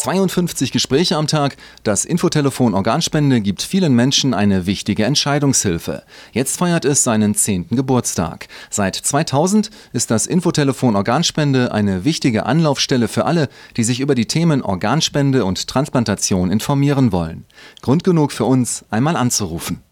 52 Gespräche am Tag. Das Infotelefon Organspende gibt vielen Menschen eine wichtige Entscheidungshilfe. Jetzt feiert es seinen 10. Geburtstag. Seit 2000 ist das Infotelefon Organspende eine wichtige Anlaufstelle für alle, die sich über die Themen Organspende und Transplantation informieren wollen. Grund genug für uns, einmal anzurufen.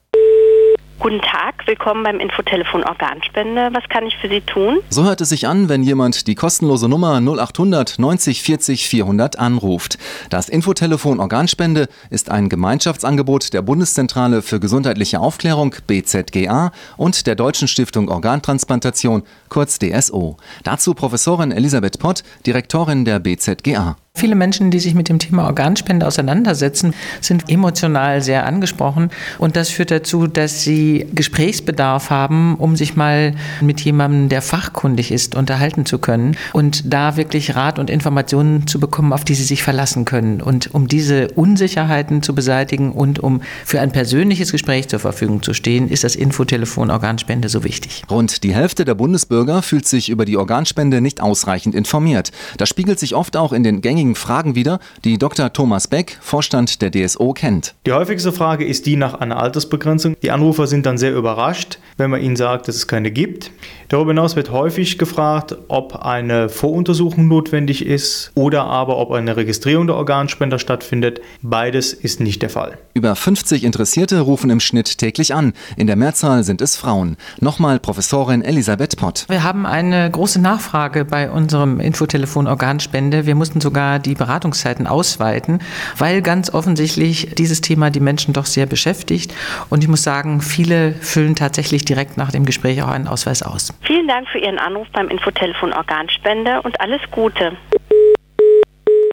Guten Tag, willkommen beim Infotelefon Organspende. Was kann ich für Sie tun? So hört es sich an, wenn jemand die kostenlose Nummer 0800 90 40 400 anruft. Das Infotelefon Organspende ist ein Gemeinschaftsangebot der Bundeszentrale für gesundheitliche Aufklärung BZGA und der Deutschen Stiftung Organtransplantation, kurz DSO. Dazu Professorin Elisabeth Pott, Direktorin der BZGA. Viele Menschen, die sich mit dem Thema Organspende auseinandersetzen, sind emotional sehr angesprochen. Und das führt dazu, dass sie Gesprächsbedarf haben, um sich mal mit jemandem, der fachkundig ist, unterhalten zu können und da wirklich Rat und Informationen zu bekommen, auf die sie sich verlassen können. Und um diese Unsicherheiten zu beseitigen und um für ein persönliches Gespräch zur Verfügung zu stehen, ist das Infotelefon Organspende so wichtig. Rund die Hälfte der Bundesbürger fühlt sich über die Organspende nicht ausreichend informiert. Das spiegelt sich oft auch in den gängigen gängigen Fragen wieder, die Dr. Thomas Beck, Vorstand der DSO, kennt. Die häufigste Frage ist die nach einer Altersbegrenzung. Die Anrufer sind dann sehr überrascht, wenn man ihnen sagt, dass es keine gibt. Darüber hinaus wird häufig gefragt, ob eine Voruntersuchung notwendig ist oder aber ob eine Registrierung der Organspender stattfindet. Beides ist nicht der Fall. Über 50 Interessierte rufen im Schnitt täglich an. In der Mehrzahl sind es Frauen. Nochmal Professorin Elisabeth Pott. Wir haben eine große Nachfrage bei unserem Infotelefon Organspende. Wir mussten sogar die Beratungszeiten ausweiten, weil ganz offensichtlich dieses Thema die Menschen doch sehr beschäftigt. Und ich muss sagen, viele füllen tatsächlich direkt nach dem Gespräch auch einen Ausweis aus. Vielen Dank für Ihren Anruf beim Infotelefon Organspende und alles Gute.